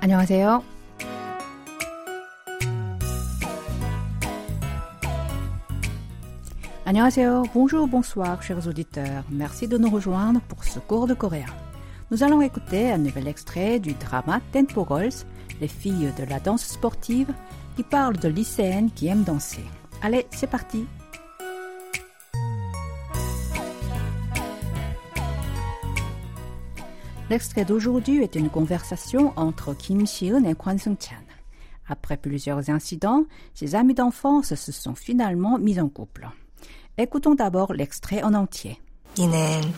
안녕하세요. 안녕하세요. Bonjour, bonsoir, chers auditeurs. Merci de nous rejoindre pour ce cours de coréen. Nous allons écouter un nouvel extrait du drama Tempo Girls, les filles de la danse sportive, qui parle de lycéennes qui aiment danser. Allez, c'est parti. L'extrait d'aujourd'hui est une conversation entre Kim Si-eun et Kwon Sung-chan. Après plusieurs incidents, ses amis d'enfance se sont finalement mis en couple. Écoutons d'abord l'extrait en entier. 니는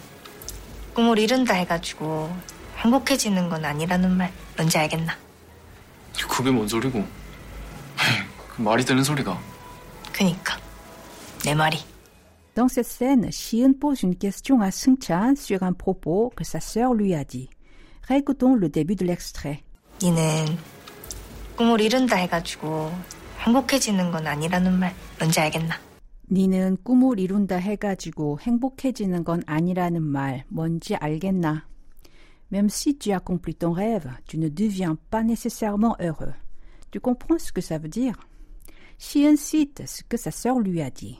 꿈을 이룬다 해가지고 행복해지는 건 아니라는 말 뭔지 알겠나? 그게 뭔 소리고? 그 말이 되는 소리가. 그니까 내 말이 Dans cette scène, Si-eun pose une question à Sung-chan sur un propos que sa sœur lui a dit. Réécoutons le début de l'extrait. 니는 꿈을 이룬다 해가지고 행복해지는 건 아니라는 말 뭔지 알겠나? 니는 꿈을 이룬다 해가지고 행복해지는 건 아니라는 말 뭔지 알겠나? Même si tu accomplis ton rêve, tu ne deviens pas nécessairement heureux. Tu comprends ce que ça veut dire? Si-eun cite ce que sa sœur lui a dit.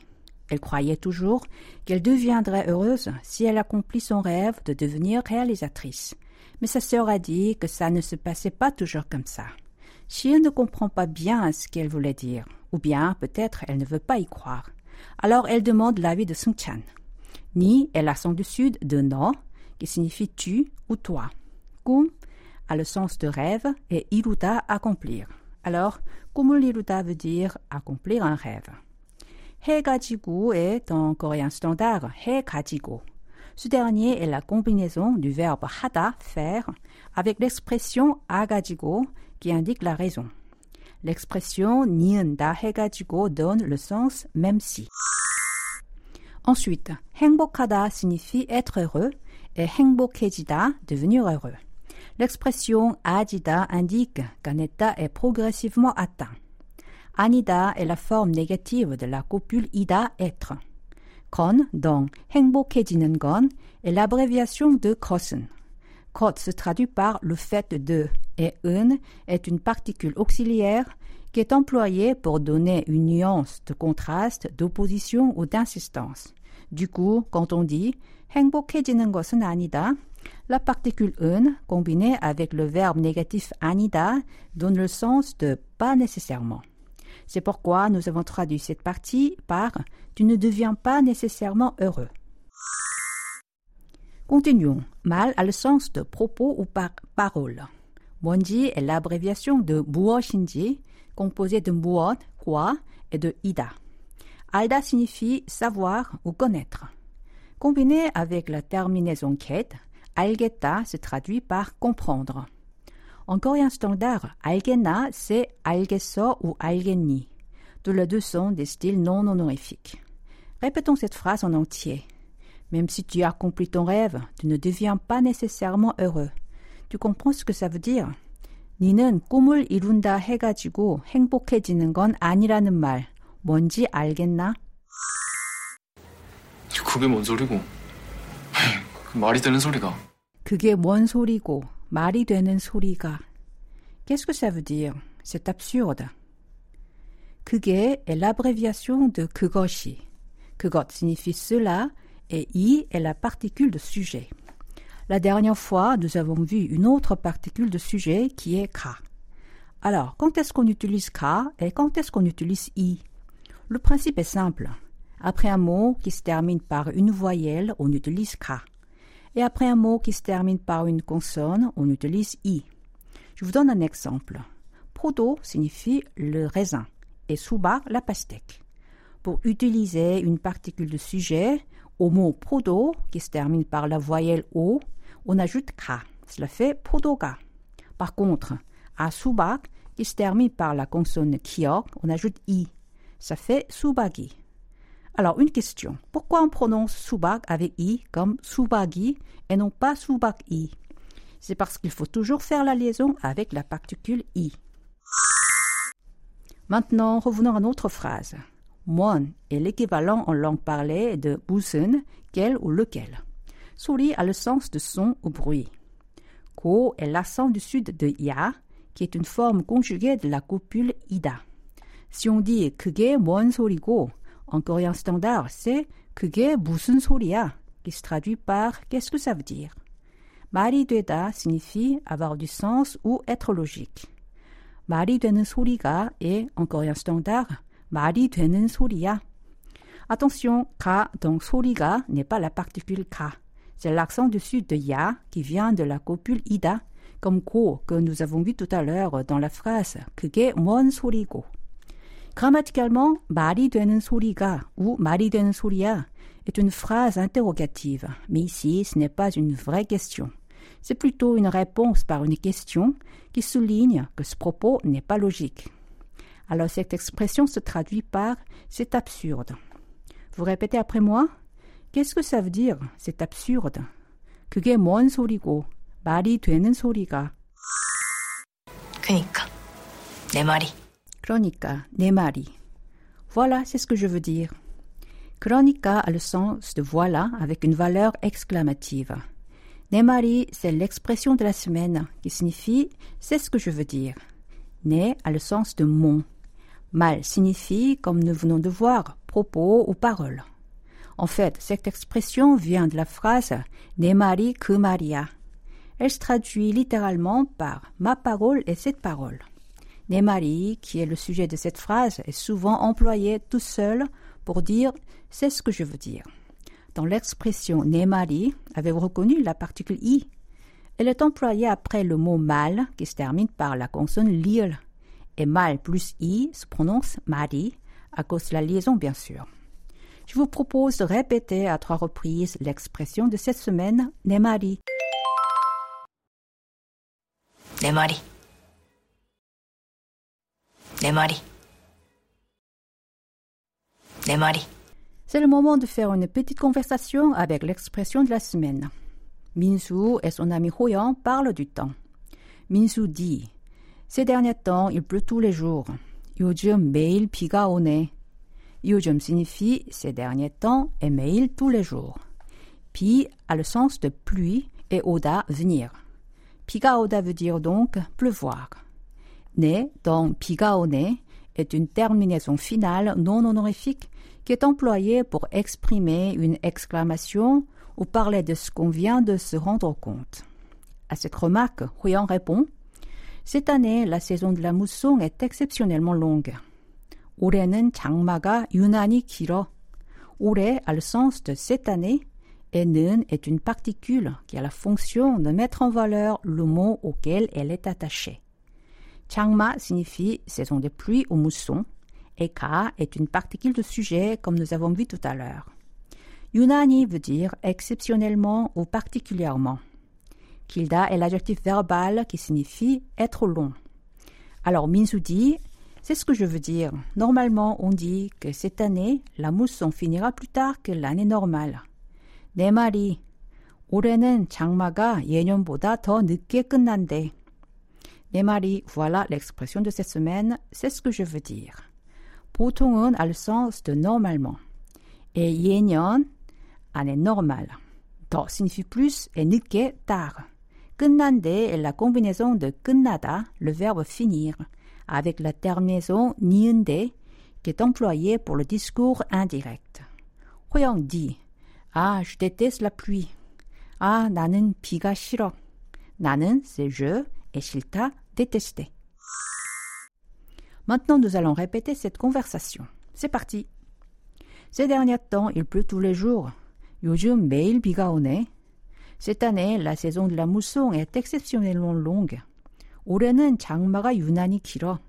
Elle croyait toujours qu'elle deviendrait heureuse si elle accomplit son rêve de devenir réalisatrice. Mais sa sœur a dit que ça ne se passait pas toujours comme ça. Si-eun ne comprend pas bien ce qu'elle voulait dire, ou bien peut-être elle ne veut pas y croire. Alors elle demande l'avis de Sung-chan. Ni est l'accent du sud de no, qui signifie tu ou toi. Kum a le sens de rêve et iruda accomplir. Alors, kumul iruda veut dire accomplir un rêve. 해가지고 est en coréen standard 해가지고. Ce dernier est la combinaison du verbe 하다, faire, avec l'expression 아가지고 qui indique la raison. L'expression 니은다 해가지고 donne le sens même si. Ensuite, 행복하다 signifie être heureux et 행복해지다 devenir heureux. L'expression 아지다 indique qu'un état est progressivement atteint. 아니다 est la forme négative de la copule ida être. 건, donc 행복해지는 건, est l'abréviation de 것은. 것 se traduit par le fait de et 은 est une particule auxiliaire qui est employée pour donner une nuance de contraste, d'opposition ou d'insistance. Du coup, quand on dit 행복해지는 것은 아니다, la particule 은 combinée avec le verbe négatif 아니다 donne le sens de pas nécessairement. C'est pourquoi nous avons traduit cette partie par Tu ne deviens pas nécessairement heureux. Continuons. Mal a le sens de propos ou par parole. Bonji est l'abréviation de Buo Shinji, composé de Buon, Kwa et de Ida. Alda signifie savoir ou connaître. Combiné avec la terminaison quête, Algeta se traduit par comprendre. En coréen standard, 알겠나 c'est 알겠어 ou 알겠니. Tous les deux sont des styles non honorifiques. Répétons cette phrase en entier. Même si tu accomplis ton rêve, tu ne deviens pas nécessairement heureux. Tu comprends ce que ça veut dire? 니는 꿈을 이룬다 해가지고 행복해지는 건 아니라는 말 뭔지 알겠나? 그게 뭔 소리고? 그 말이 되는 소리가. 그게 뭔 소리고 말이 되는 소리가. Qu'est-ce que ça veut dire? C'est absurde. 그게 est l'abréviation de 그것이. 그것 signifie cela et i est la particule de sujet. La dernière fois, nous avons vu une autre particule de sujet qui est ka. Alors, quand est-ce qu'on utilise ka et quand est-ce qu'on utilise i Le principe est simple. Après un mot qui se termine par une voyelle, on utilise ka. Et après un mot qui se termine par une consonne, on utilise i. Je vous donne un exemple. Podo signifie le raisin et suba la pastèque. Pour utiliser une particule de sujet, au mot podo qui se termine par la voyelle o, on ajoute ka. Cela fait podoga. Par contre, à subak qui se termine par la consonne kiok, on ajoute i. Ça fait subagi. Alors, une question. Pourquoi on prononce subak avec i comme subagi et non pas subak-i C'est parce qu'il faut toujours faire la liaison avec la particule i. Maintenant, revenons à notre phrase. Mon est l'équivalent en langue parlée de 무슨, quel ou lequel. 소리 a le sens de son ou bruit. Ko est l'accent du sud de ya, qui est une forme conjuguée de la copule ida. Si on dit 그게 뭔 소리고, en coréen standard, c'est 그게 무슨 소리야, qui se traduit par qu'est-ce que ça veut dire. 말이 되다 signifie avoir du sens ou être logique. 말이 되는 소리가 est, en coréen standard, 말이 되는 소리야. Attention, ka donc 소리가 n'est pas la particule ka. C'est l'accent dessus de ya qui vient de la copule ida, comme ko que nous avons vu tout à l'heure dans la phrase 그게 뭔 소리고. Grammaticalement, 말이 되는 소리가 ou 말이 되는 소리야 est une phrase interrogative, mais ici ce n'est pas une vraie question. C'est plutôt une réponse par une question qui souligne que ce propos n'est pas logique. Alors cette expression se traduit par c'est absurde. Vous répétez après moi Qu'est-ce que ça veut dire C'est absurde. 그게 뭔 소리고 말이 되는 소리가 그니까 내 말이 Chronica, né Marie. Voilà, c'est ce que je veux dire. Chronica a le sens de voilà avec une valeur exclamative. Né Marie, c'est l'expression de la semaine qui signifie c'est ce que je veux dire. Né a le sens de mon. Mal signifie, comme nous venons de voir, propos ou paroles. En fait, cette expression vient de la phrase nemari que Maria. Elle se traduit littéralement par ma parole et cette parole. Nemari, qui est le sujet de cette phrase, est souvent employé tout seul pour dire c'est ce que je veux dire. Dans l'expression Nemari, avez-vous reconnu la particule i Elle est employée après le mot mal qui se termine par la consonne lire. Et mal plus i se prononce mari à cause de la liaison bien sûr. Je vous propose de répéter à trois reprises l'expression de cette semaine Nemari. Nemari. 내 말이 내 말이 내 말이 C'est le moment de faire une petite conversation avec l'expression de la semaine. Minsu et son ami Hoyan parlent du temps. Minsu dit Ces derniers temps, il pleut tous les jours. 요즘 매일 비가 오네. 요즘 signifie ces derniers temps et 매일 tous les jours. 비 a le sens de pluie et oda venir. 비가 오다 veut dire donc pleuvoir. 네 dans 비가 오네 est une terminaison finale non honorifique qui est employée pour exprimer une exclamation ou parler de ce qu'on vient de se rendre compte. À cette remarque, Huyan répond Cette année, la saison de la mousson est exceptionnellement longue. 올해는 장마가 유난히 길어. 올해 a le sens de cette année et 는 est une particule qui a la fonction de mettre en valeur le mot auquel elle est attachée. Changma signifie saison de pluie ou mousson, et ka est une particule de sujet comme nous avons vu tout à l'heure. Yunani veut dire exceptionnellement ou particulièrement. Kilda est l'adjectif verbal qui signifie être long. Alors Minsu dit c'est ce que je veux dire. Normalement, on dit que cette année, la mousson finira plus tard que l'année normale. 내 말이 올해는 장마가 예년보다 더 늦게 끝난대. 내 말이 voilà l'expression de cette semaine, c'est ce que je veux dire. 보통은 a le sens de normalement. Et 예년, année normale. 더 signifie plus et 늦게 tard. 끝난대 est la combinaison de 끝나다, le verbe finir, avec la terminaison ni은대 qui est employée pour le discours indirect. 호영 dit Ah, je déteste la pluie. Ah, 나는 비가 싫어. 나는 c'est je et 싫다 détester. Maintenant, nous allons répéter cette conversation. C'est parti. Ces derniers temps, il pleut tous les jours. 요즘 매일 비가 오네. Cette année, la saison de la mousson est exceptionnellement longue. 올해는 장마가 유난히 길어.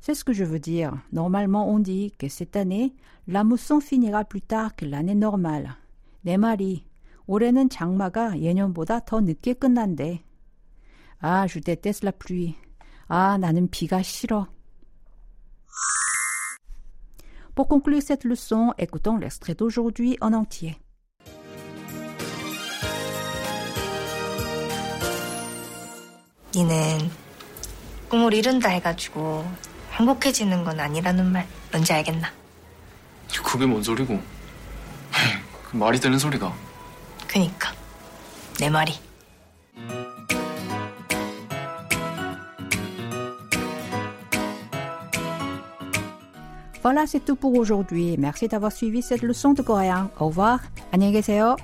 C'est ce que je veux dire. Normalement, on dit que cette année, la mousson finira plus tard que l'année normale. 내 말이 올해는 장마가 예년보다 더 늦게 끝난대. Ah, je déteste la pluie. Ah, 나는 비가 싫어. Pour conclure cette leçon, écoutons l'extrait d'aujourd'hui en entier. 니는 꿈을 이룬다 해가지고 행복해지는 건 아니라는 말 뭔지 알겠나? 그게 뭔 소리고? 그 말이 되는 소리가. 그니까 내 말이 Voilà, c'est tout pour aujourd'hui. Merci d'avoir suivi cette leçon de coréen. Au revoir. 안녕히 계세요.